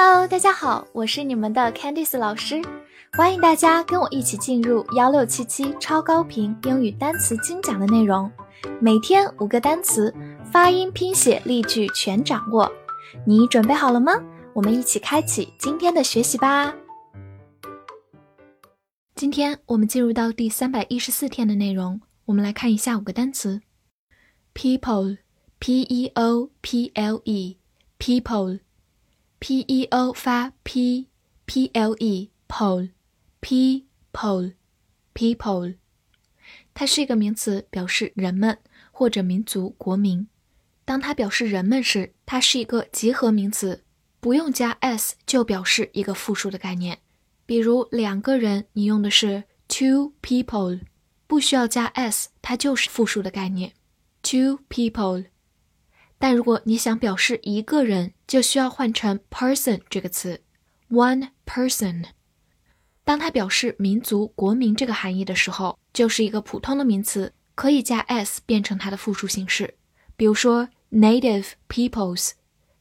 Hello，大家好，我是你们的 Candice 老师，欢迎大家跟我一起进入幺六七七超高频英语单词精讲的内容，每天五个单词，发音、拼写、例句全掌握，你准备好了吗？我们一起开启今天的学习吧。今天我们进入到第三百一十四天的内容，我们来看一下五个单词：people，p e o p l e，people。P e o 发 p p l e pole p pole people，它是一个名词，表示人们或者民族、国民。当它表示人们时，它是一个集合名词，不用加 s 就表示一个复数的概念。比如两个人，你用的是 two people，不需要加 s，它就是复数的概念，two people。但如果你想表示一个人，就需要换成 person 这个词，one person。当它表示民族、国民这个含义的时候，就是一个普通的名词，可以加 s 变成它的复数形式。比如说 native peoples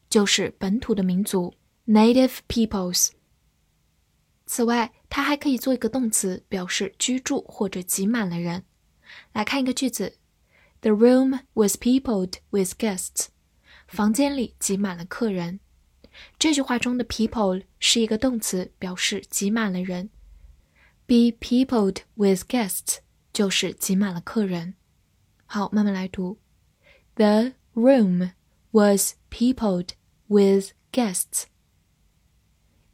就是本土的民族，native peoples。此外，它还可以做一个动词，表示居住或者挤满了人。来看一个句子。The room was peopled with guests. 房间里挤满了客人。这句话中的 people 是一个动词，表示挤满了人。Be peopled with guests 就是挤满了客人。好，慢慢来读。The room was peopled with guests.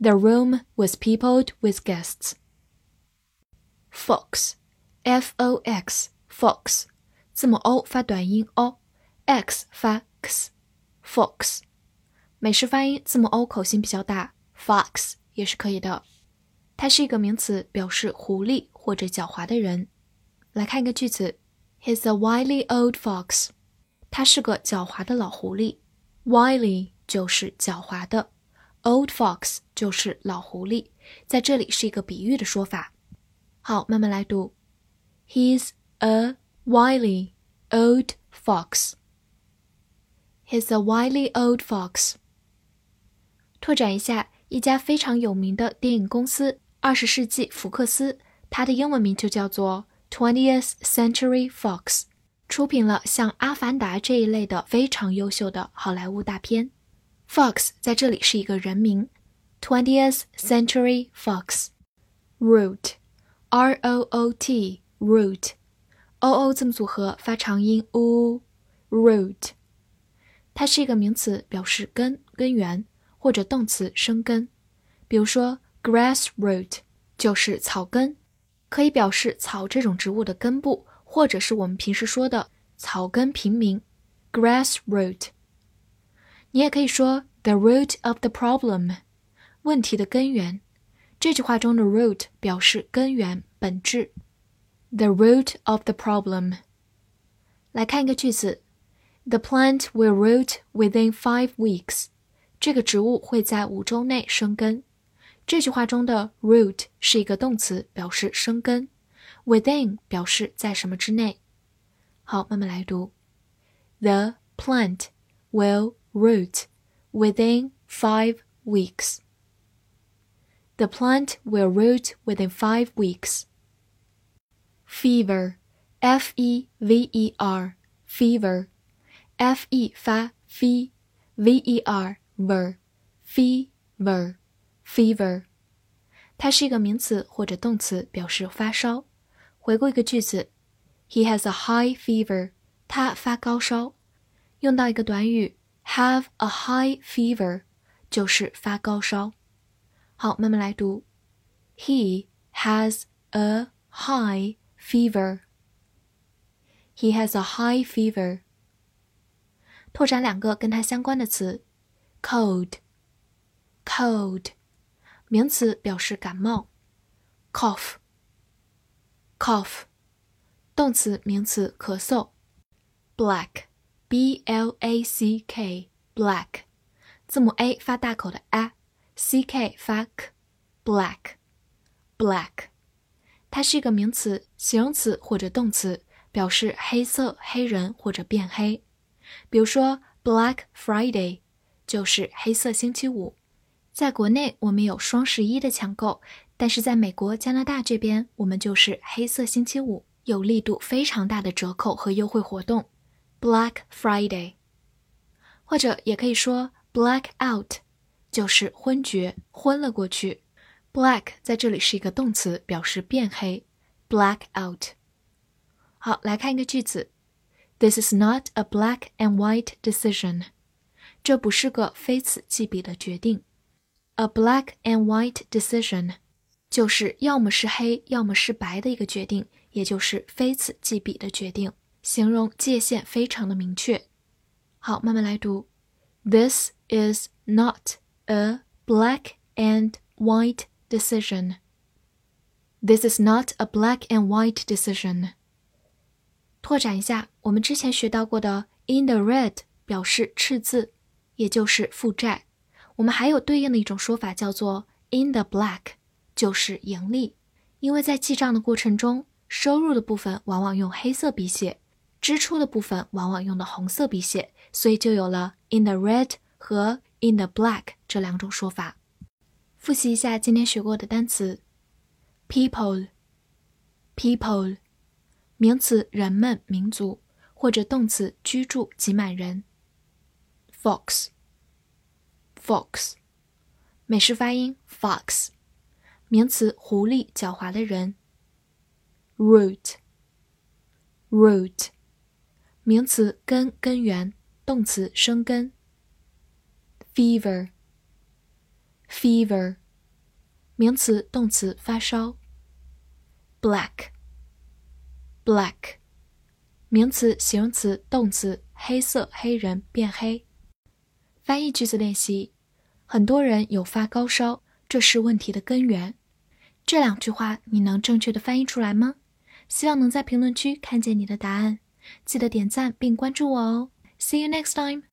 The room was peopled with guests. Fox, F-O-X, fox. 字母 o 发短音 o，x 发 x，fox。美式发音字母 o 口型比较大，fox 也是可以的。它是一个名词，表示狐狸或者狡猾的人。来看一个句子：He's a wily old fox。他是个狡猾的老狐狸。Wily 就是狡猾的，old fox 就是老狐狸，在这里是一个比喻的说法。好，慢慢来读：He's a Wily old fox. He's a wily old fox. 拓展一下，一家非常有名的电影公司——二十世纪福克斯，它的英文名就叫做 Twentieth Century Fox，出品了像《阿凡达》这一类的非常优秀的好莱坞大片。Fox 在这里是一个人名，Twentieth Century Fox。Root，R-O-O-T，root。 O o 字母组合发长音 u，root，它是一个名词，表示根、根源，或者动词生根。比如说，grass root 就是草根，可以表示草这种植物的根部，或者是我们平时说的草根平民，grass root。你也可以说 the root of the problem，问题的根源。这句话中的 root 表示根源、本质。The root of the problem。来看一个句子：The plant will root within five weeks。这个植物会在五周内生根。这句话中的 root 是一个动词，表示生根；within 表示在什么之内。好，慢慢来读：The plant will root within five weeks. The plant will root within five weeks. fever, f e v e r, fever, f e 发 f，v e r ver, fever, fever，它是一个名词或者动词，表示发烧。回顾一个句子，He has a high fever，他发高烧。用到一个短语 have a high fever，就是发高烧。好，慢慢来读，He has a high fever. He has a high fever. 拓展两个跟它相关的词：cold, cold，名词表示感冒；cough, cough，动词名词咳嗽；black, b l a c k, black，字母 a 发大口的 a，c k 发 k，black, black。 它是一个名词、形容词或者动词，表示黑色、黑人或者变黑。比如说，Black Friday 就是黑色星期五在国内我们有双十一的抢购，但是在美国、加拿大这边，我们就是黑色星期五，有力度非常大的折扣和优惠活动，Black Friday，或者也可以说 Black Out，就是昏厥、昏了过去。Black 在这里是一个动词，表示变黑，Black Out。好，来看一个句子，This is not a black and white decision，这不是个非此即彼的决定。A black and white decision，就是要么是黑，要么是白的一个决定，也就是非此即彼的决定，形容界限非常的明确。好，慢慢来读。This is not a black and white decision. This is not a black and white decision. 拓展一下，我们之前学到过的 in the red 表示赤字，也就是负债。我们还有对应的一种说法，叫做 in the black，就是盈利。因为在记账的过程中，收入的部分往往用黑色笔写，支出的部分往往用的红色笔写，所以就有了 in the red 和 in the black 这两种说法。复习一下今天学过的单词：people，people，名词人们、民族，或者动词居住、挤满人；fox。fox，美式发音 fox，名词狐狸，狡猾的人。root，root，名词根，根源，动词生根。fever fever，名词动词发烧。black，black，名词形容词动词黑色，黑人，变黑。翻译句子练习。很多人有发高烧，这是问题的根源。这两句话你能正确的翻译出来吗？希望能在评论区看见你的答案。记得点赞并关注我哦。See you next time.